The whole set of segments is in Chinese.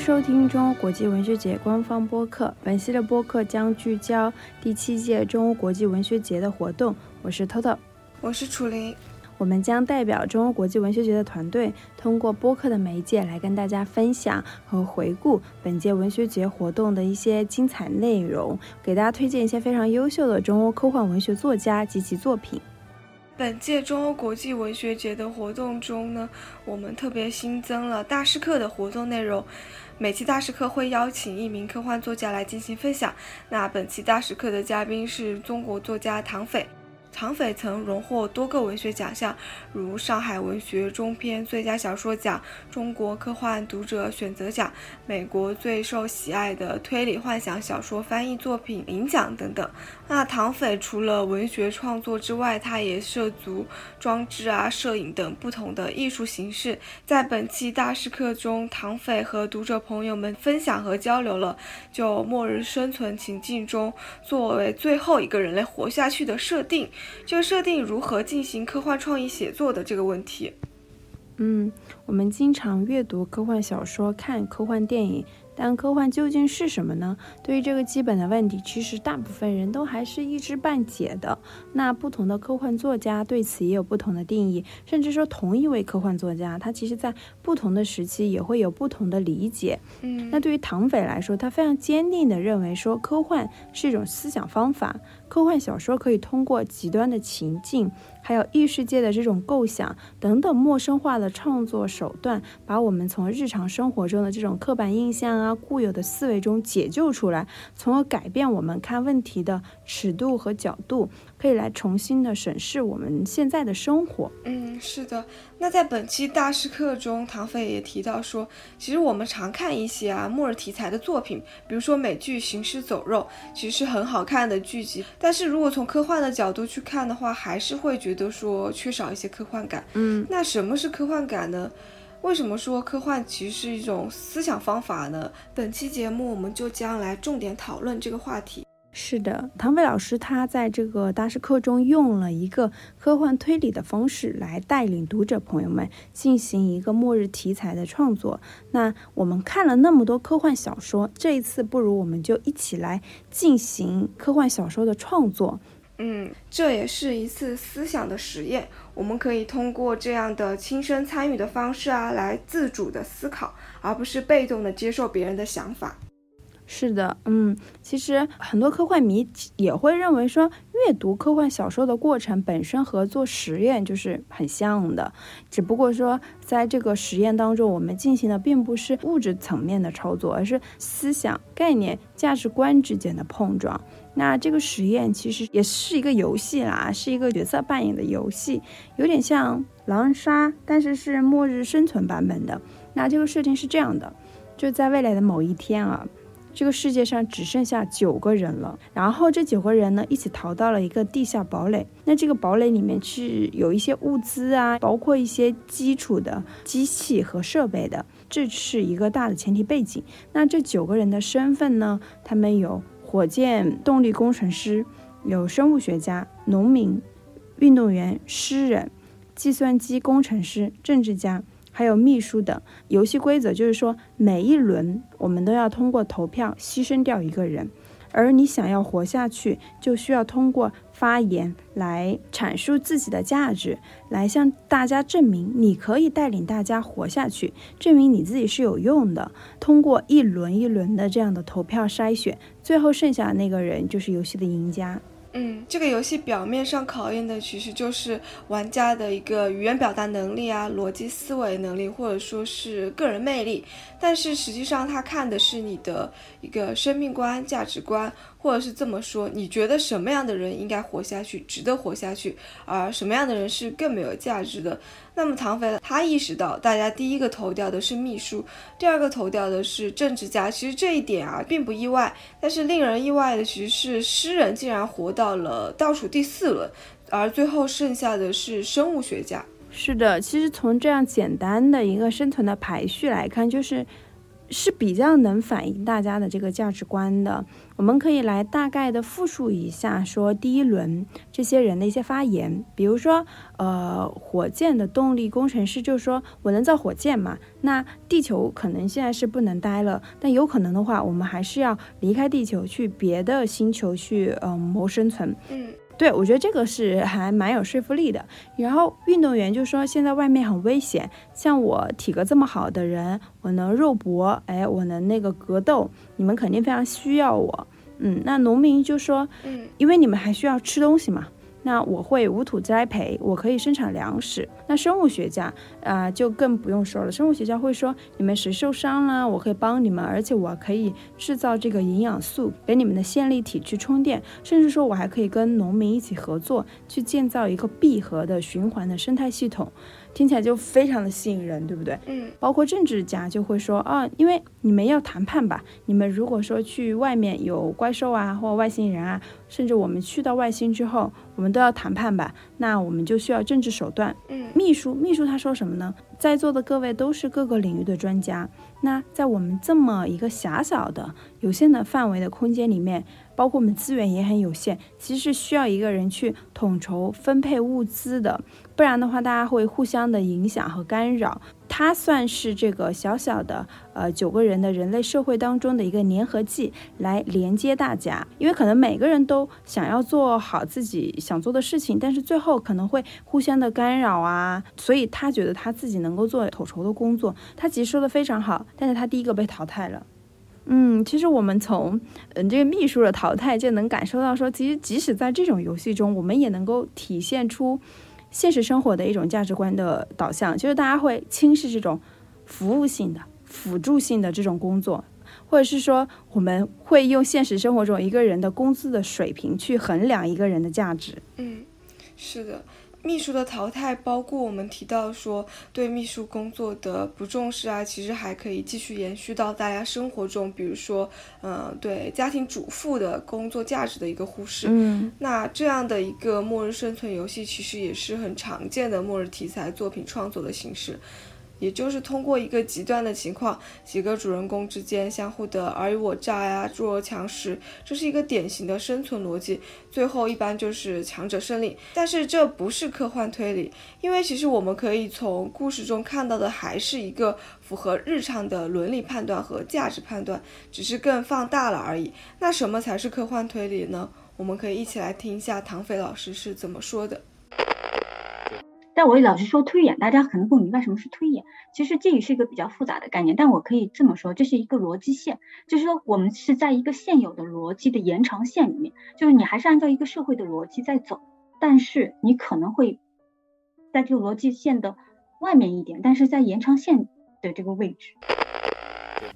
收听中欧国际文学节官方播客。本期的播客将聚焦第七届中欧国际文学节的活动。我是 Toto，我是楚林。我们将代表中欧国际文学节的团队，通过播客的媒介来跟大家分享和回顾本届文学节活动的一些精彩内容，给大家推荐一些非常优秀的中欧科幻文学作家及其作品。本届中欧国际文学节的活动中呢，我们特别新增了大师课的活动内容。每期大师课会邀请一名科幻作家来进行分享。那本期大师课的嘉宾是中国作家唐斐。唐斐曾荣获多个文学奖项，如上海文学中篇最佳小说奖、中国科幻读者选择奖、美国最受喜爱的推理幻想小说翻译作品银奖等等。那唐斐除了文学创作之外，他也涉足装置啊、摄影等不同的艺术形式。在本期大师课中，唐斐和读者朋友们分享和交流了就末日生存情境中作为最后一个人类活下去的设定。这个设定如何进行科幻创意写作的这个问题，嗯，我们经常阅读科幻小说，看科幻电影。但科幻究竟是什么呢？对于这个基本的问题，其实大部分人都还是一知半解的。那不同的科幻作家对此也有不同的定义，甚至说同一位科幻作家，他其实在不同的时期也会有不同的理解。嗯，那对于唐斐来说，他非常坚定地认为说，科幻是一种思想方法，科幻小说可以通过极端的情境。还有异世界的这种构想等等陌生化的创作手段，把我们从日常生活中的这种刻板印象啊、固有的思维中解救出来，从而改变我们看问题的尺度和角度，可以来重新的审视我们现在的生活。嗯，是的。那在本期大师课中，唐飞也提到说，其实我们常看一些啊末日题材的作品，比如说美剧《行尸走肉》，其实是很好看的剧集。但是如果从科幻的角度去看的话，还是会觉得说缺少一些科幻感。嗯，那什么是科幻感呢？为什么说科幻其实是一种思想方法呢？本期节目我们就将来重点讨论这个话题。是的，唐飞老师他在这个大师课中用了一个科幻推理的方式来带领读者朋友们进行一个末日题材的创作。那我们看了那么多科幻小说，这一次不如我们就一起来进行科幻小说的创作。嗯，这也是一次思想的实验。我们可以通过这样的亲身参与的方式啊，来自主的思考，而不是被动的接受别人的想法。是的，嗯，其实很多科幻迷也会认为说，阅读科幻小说的过程本身和做实验就是很像的，只不过说在这个实验当中，我们进行的并不是物质层面的操作，而是思想、概念、价值观之间的碰撞。那这个实验其实也是一个游戏啦，是一个角色扮演的游戏，有点像狼人杀，但是是末日生存版本的。那这个设定是这样的，就在未来的某一天啊。这个世界上只剩下九个人了，然后这九个人呢一起逃到了一个地下堡垒。那这个堡垒里面是有一些物资啊，包括一些基础的机器和设备的。这是一个大的前提背景。那这九个人的身份呢？他们有火箭动力工程师，有生物学家、农民、运动员、诗人、计算机工程师、政治家。还有秘书等游戏规则，就是说每一轮我们都要通过投票牺牲掉一个人，而你想要活下去，就需要通过发言来阐述自己的价值，来向大家证明你可以带领大家活下去，证明你自己是有用的。通过一轮一轮的这样的投票筛选，最后剩下的那个人就是游戏的赢家。嗯，这个游戏表面上考验的其实就是玩家的一个语言表达能力啊、逻辑思维能力，或者说是个人魅力。但是实际上，他看的是你的一个生命观、价值观。或者是这么说，你觉得什么样的人应该活下去，值得活下去，而什么样的人是更没有价值的？那么唐飞他意识到，大家第一个投掉的是秘书，第二个投掉的是政治家。其实这一点啊，并不意外。但是令人意外的，其实是诗人竟然活到了倒数第四轮，而最后剩下的是生物学家。是的，其实从这样简单的一个生存的排序来看，就是。是比较能反映大家的这个价值观的。我们可以来大概的复述一下，说第一轮这些人的一些发言，比如说，呃，火箭的动力工程师就说：“我能造火箭嘛？那地球可能现在是不能待了，但有可能的话，我们还是要离开地球，去别的星球去，嗯，谋生存。”嗯。对，我觉得这个是还蛮有说服力的。然后运动员就说现在外面很危险，像我体格这么好的人，我能肉搏，哎，我能那个格斗，你们肯定非常需要我。嗯，那农民就说，嗯，因为你们还需要吃东西嘛。那我会无土栽培，我可以生产粮食。那生物学家啊，就更不用说了。生物学家会说，你们谁受伤了，我可以帮你们，而且我可以制造这个营养素给你们的线粒体去充电，甚至说我还可以跟农民一起合作，去建造一个闭合的循环的生态系统。听起来就非常的吸引人，对不对？嗯，包括政治家就会说啊，因为你们要谈判吧，你们如果说去外面有怪兽啊，或外星人啊，甚至我们去到外星之后，我们都要谈判吧，那我们就需要政治手段。嗯，秘书，秘书他说什么呢？在座的各位都是各个领域的专家，那在我们这么一个狭小的、有限的范围的空间里面。包括我们资源也很有限，其实是需要一个人去统筹分配物资的，不然的话，大家会互相的影响和干扰。它算是这个小小的呃九个人的人类社会当中的一个粘合剂，来连接大家。因为可能每个人都想要做好自己想做的事情，但是最后可能会互相的干扰啊，所以他觉得他自己能够做统筹的工作。他其实说的非常好，但是他第一个被淘汰了。嗯，其实我们从嗯这个秘书的淘汰就能感受到，说其实即使在这种游戏中，我们也能够体现出现实生活的一种价值观的导向，就是大家会轻视这种服务性的、辅助性的这种工作，或者是说我们会用现实生活中一个人的工资的水平去衡量一个人的价值。嗯，是的。秘书的淘汰，包括我们提到说对秘书工作的不重视啊，其实还可以继续延续到大家生活中，比如说，嗯，对家庭主妇的工作价值的一个忽视。嗯，那这样的一个末日生存游戏，其实也是很常见的末日题材作品创作的形式。也就是通过一个极端的情况，几个主人公之间相互的尔虞我诈呀，弱肉强食，这是一个典型的生存逻辑。最后一般就是强者胜利。但是这不是科幻推理，因为其实我们可以从故事中看到的还是一个符合日常的伦理判断和价值判断，只是更放大了而已。那什么才是科幻推理呢？我们可以一起来听一下唐飞老师是怎么说的。但我老是说推演，大家可能不明白什么是推演。其实这也是一个比较复杂的概念，但我可以这么说，这是一个逻辑线，就是说我们是在一个现有的逻辑的延长线里面，就是你还是按照一个社会的逻辑在走，但是你可能会在这个逻辑线的外面一点，但是在延长线的这个位置。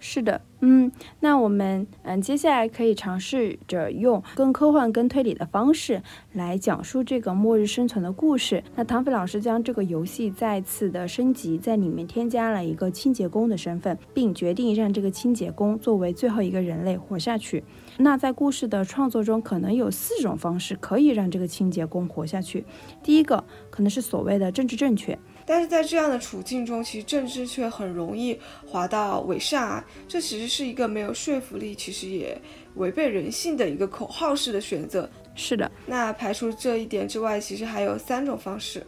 是的，嗯，那我们嗯接下来可以尝试着用更科幻、更推理的方式来讲述这个末日生存的故事。那唐飞老师将这个游戏再次的升级，在里面添加了一个清洁工的身份，并决定让这个清洁工作为最后一个人类活下去。那在故事的创作中，可能有四种方式可以让这个清洁工活下去。第一个可能是所谓的政治正确。但是在这样的处境中，其实政治却很容易滑到伪善啊！这其实是一个没有说服力，其实也违背人性的一个口号式的选择。是的，那排除这一点之外，其实还有三种方式。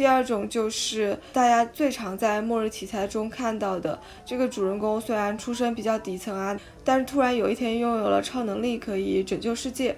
第二种就是大家最常在末日题材中看到的，这个主人公虽然出身比较底层啊，但是突然有一天拥有了超能力，可以拯救世界。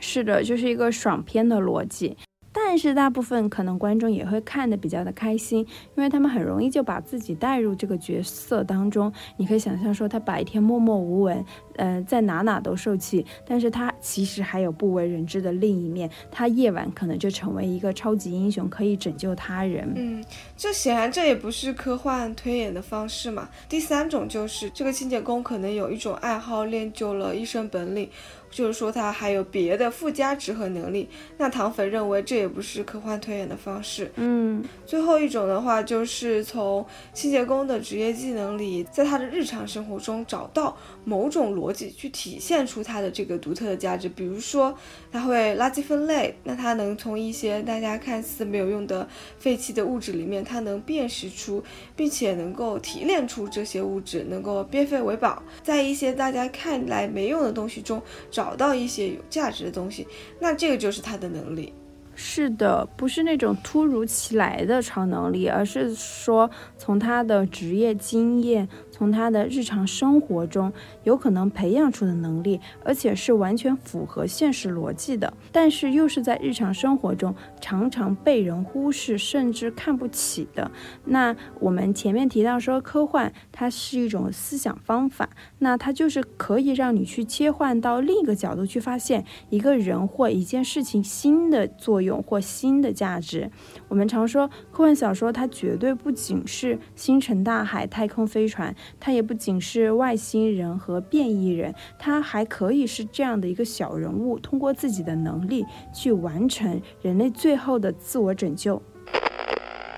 是的，就是一个爽片的逻辑。但是大部分可能观众也会看得比较的开心，因为他们很容易就把自己带入这个角色当中。你可以想象说，他白天默默无闻，呃，在哪哪都受气，但是他其实还有不为人知的另一面。他夜晚可能就成为一个超级英雄，可以拯救他人。嗯，这显然这也不是科幻推演的方式嘛。第三种就是这个清洁工可能有一种爱好，练就了一身本领。就是说它还有别的附加值和能力。那糖粉认为这也不是科幻推演的方式。嗯，最后一种的话，就是从清洁工的职业技能里，在他的日常生活中找到某种逻辑，去体现出他的这个独特的价值。比如说，他会垃圾分类，那他能从一些大家看似没有用的废弃的物质里面，他能辨识出，并且能够提炼出这些物质，能够变废为宝，在一些大家看来没用的东西中找到一些有价值的东西，那这个就是他的能力。是的，不是那种突如其来的超能力，而是说从他的职业经验。从他的日常生活中有可能培养出的能力，而且是完全符合现实逻辑的，但是又是在日常生活中常常被人忽视甚至看不起的。那我们前面提到说，科幻它是一种思想方法，那它就是可以让你去切换到另一个角度去发现一个人或一件事情新的作用或新的价值。我们常说科幻小说，它绝对不仅是星辰大海、太空飞船。他也不仅是外星人和变异人，他还可以是这样的一个小人物，通过自己的能力去完成人类最后的自我拯救。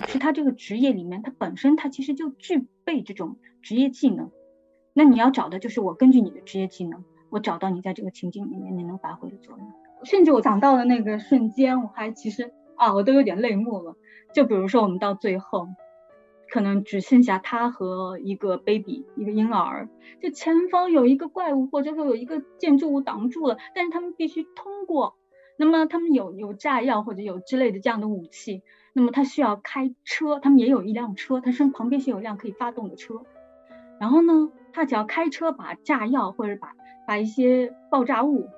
是他这个职业里面，他本身他其实就具备这种职业技能。那你要找的就是我根据你的职业技能，我找到你在这个情境里面你能发挥的作用。甚至我想到的那个瞬间，我还其实啊，我都有点泪目了。就比如说我们到最后。可能只剩下他和一个 baby，一个婴儿。就前方有一个怪物，或者说有一个建筑物挡住了，但是他们必须通过。那么他们有有炸药或者有之类的这样的武器，那么他需要开车，他们也有一辆车，他身旁边是有一辆可以发动的车。然后呢，他只要开车把炸药或者把把一些爆炸物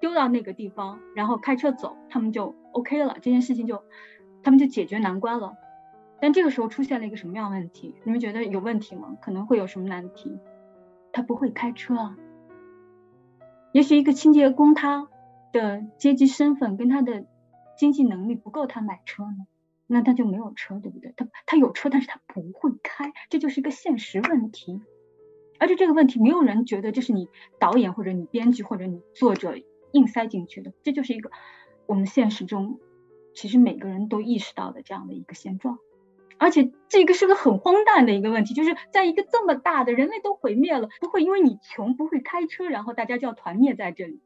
丢到那个地方，然后开车走，他们就 OK 了，这件事情就他们就解决难关了。但这个时候出现了一个什么样问题？你们觉得有问题吗？可能会有什么难题？他不会开车啊。也许一个清洁工，他的阶级身份跟他的经济能力不够他买车呢，那他就没有车，对不对？他他有车，但是他不会开，这就是一个现实问题。而且这个问题没有人觉得这是你导演或者你编剧或者你作者硬塞进去的，这就是一个我们现实中其实每个人都意识到的这样的一个现状。而且这个是个很荒诞的一个问题，就是在一个这么大的人类都毁灭了，不会因为你穷不会开车，然后大家就要团灭在这里。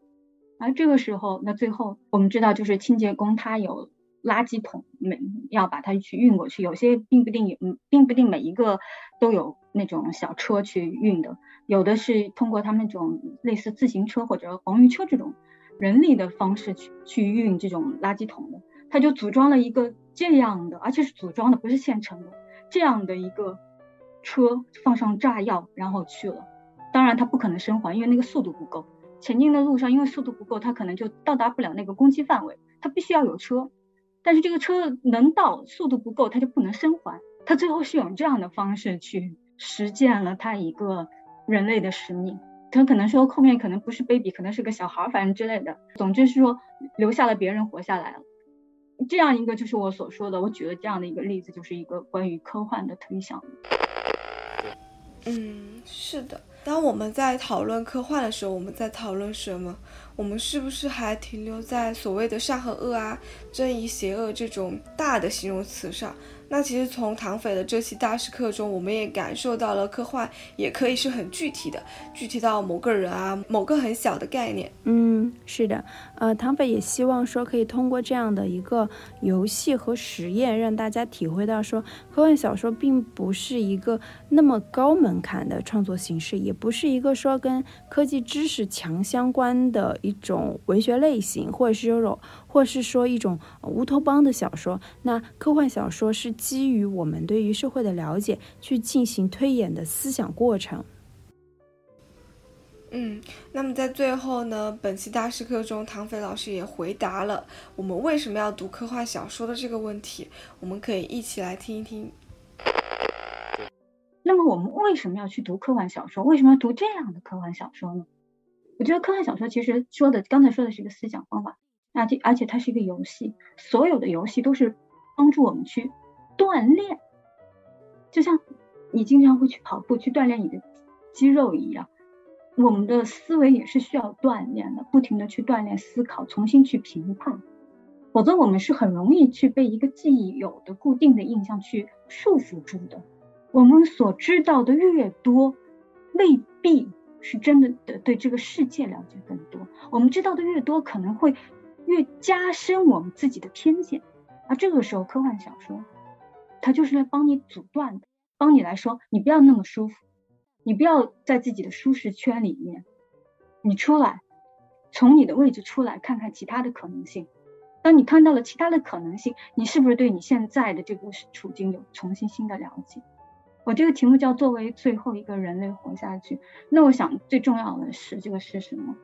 而这个时候，那最后我们知道，就是清洁工他有垃圾桶，每要把它去运过去，有些并不定，嗯，并不定每一个都有那种小车去运的，有的是通过他们那种类似自行车或者黄鱼车这种人力的方式去去运这种垃圾桶的，他就组装了一个。这样的，而且是组装的，不是现成的。这样的一个车放上炸药，然后去了。当然，它不可能生还，因为那个速度不够。前进的路上，因为速度不够，它可能就到达不了那个攻击范围。它必须要有车，但是这个车能到，速度不够，它就不能生还。它最后是用这样的方式去实践了他一个人类的使命。他可能说后面可能不是 baby，可能是个小孩，反正之类的。总之是说留下了别人活下来了。这样一个就是我所说的，我举了这样的一个例子，就是一个关于科幻的推想。嗯，是的。当我们在讨论科幻的时候，我们在讨论什么？我们是不是还停留在所谓的善和恶啊、正义邪恶这种大的形容词上？那其实从唐斐的这期大师课中，我们也感受到了科幻也可以是很具体的，具体到某个人啊，某个很小的概念。嗯，是的，呃，唐斐也希望说可以通过这样的一个游戏和实验，让大家体会到说科幻小说并不是一个那么高门槛的创作形式，也不是一个说跟科技知识强相关的一种文学类型，或者是有种。或是说一种乌托邦的小说，那科幻小说是基于我们对于社会的了解去进行推演的思想过程。嗯，那么在最后呢，本期大师课中，唐斐老师也回答了我们为什么要读科幻小说的这个问题，我们可以一起来听一听。那么我们为什么要去读科幻小说？为什么要读这样的科幻小说呢？我觉得科幻小说其实说的，刚才说的是一个思想方法。而且而且它是一个游戏，所有的游戏都是帮助我们去锻炼，就像你经常会去跑步去锻炼你的肌肉一样。我们的思维也是需要锻炼的，不停的去锻炼思考，重新去评判，否则我们是很容易去被一个既有的固定的印象去束缚住的。我们所知道的越多，未必是真的对这个世界了解更多。我们知道的越多，可能会越加深我们自己的偏见。而这个时候，科幻小说，它就是来帮你阻断的，帮你来说，你不要那么舒服，你不要在自己的舒适圈里面，你出来，从你的位置出来，看看其他的可能性。当你看到了其他的可能性，你是不是对你现在的这个处境有重新新的了解？我这个题目叫作为最后一个人类活下去。那我想最重要的是这个是什么？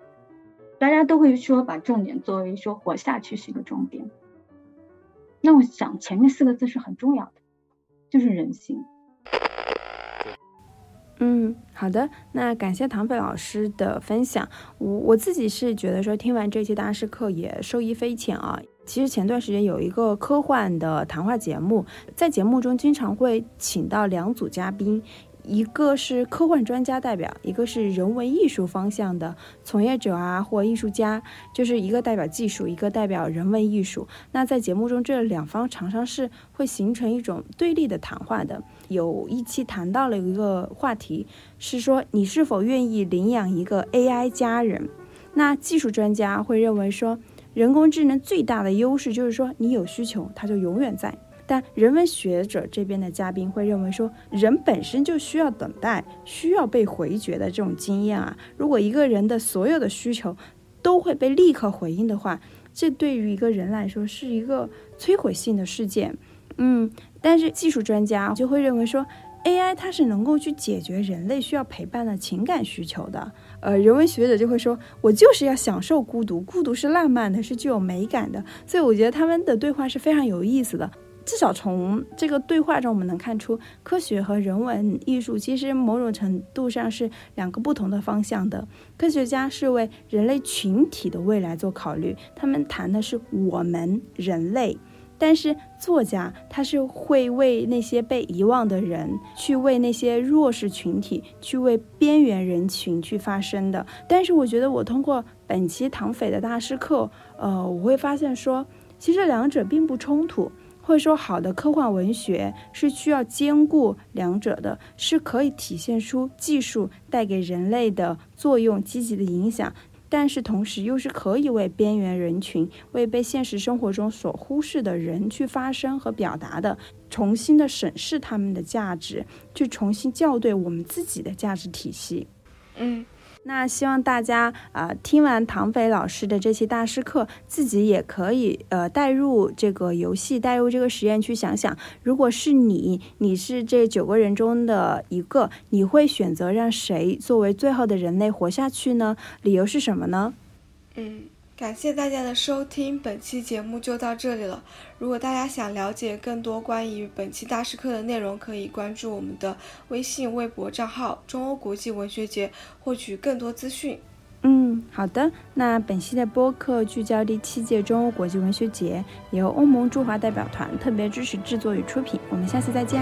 大家都会说把重点作为说活下去是一个重点。那我想前面四个字是很重要的，就是人性。嗯，好的，那感谢唐斐老师的分享。我我自己是觉得说听完这期大师课也受益匪浅啊。其实前段时间有一个科幻的谈话节目，在节目中经常会请到两组嘉宾，一个是科幻专家代表，一个是人文艺术方向的从业者啊或艺术家，就是一个代表技术，一个代表人文艺术。那在节目中，这两方常常是会形成一种对立的谈话的。有一期谈到了一个话题，是说你是否愿意领养一个 AI 家人？那技术专家会认为说。人工智能最大的优势就是说，你有需求，它就永远在。但人文学者这边的嘉宾会认为说，人本身就需要等待，需要被回绝的这种经验啊。如果一个人的所有的需求都会被立刻回应的话，这对于一个人来说是一个摧毁性的事件。嗯，但是技术专家就会认为说，AI 它是能够去解决人类需要陪伴的情感需求的。呃，人文学者就会说，我就是要享受孤独，孤独是浪漫的，是具有美感的。所以我觉得他们的对话是非常有意思的。至少从这个对话中，我们能看出，科学和人文艺术其实某种程度上是两个不同的方向的。科学家是为人类群体的未来做考虑，他们谈的是我们人类。但是作家他是会为那些被遗忘的人，去为那些弱势群体，去为边缘人群去发声的。但是我觉得我通过本期唐斐的大师课，呃，我会发现说，其实两者并不冲突，或者说好的科幻文学是需要兼顾两者的，是可以体现出技术带给人类的作用积极的影响。但是同时又是可以为边缘人群、为被现实生活中所忽视的人去发声和表达的，重新的审视他们的价值，去重新校对我们自己的价值体系。嗯。那希望大家啊，听完唐斐老师的这期大师课，自己也可以呃带入这个游戏，带入这个实验去想想，如果是你，你是这九个人中的一个，你会选择让谁作为最后的人类活下去呢？理由是什么呢？嗯。感谢大家的收听，本期节目就到这里了。如果大家想了解更多关于本期大师课的内容，可以关注我们的微信、微博账号“中欧国际文学节”，获取更多资讯。嗯，好的。那本期的播客聚焦第七届中欧国际文学节，由欧盟驻华代表团特别支持制作与出品。我们下次再见。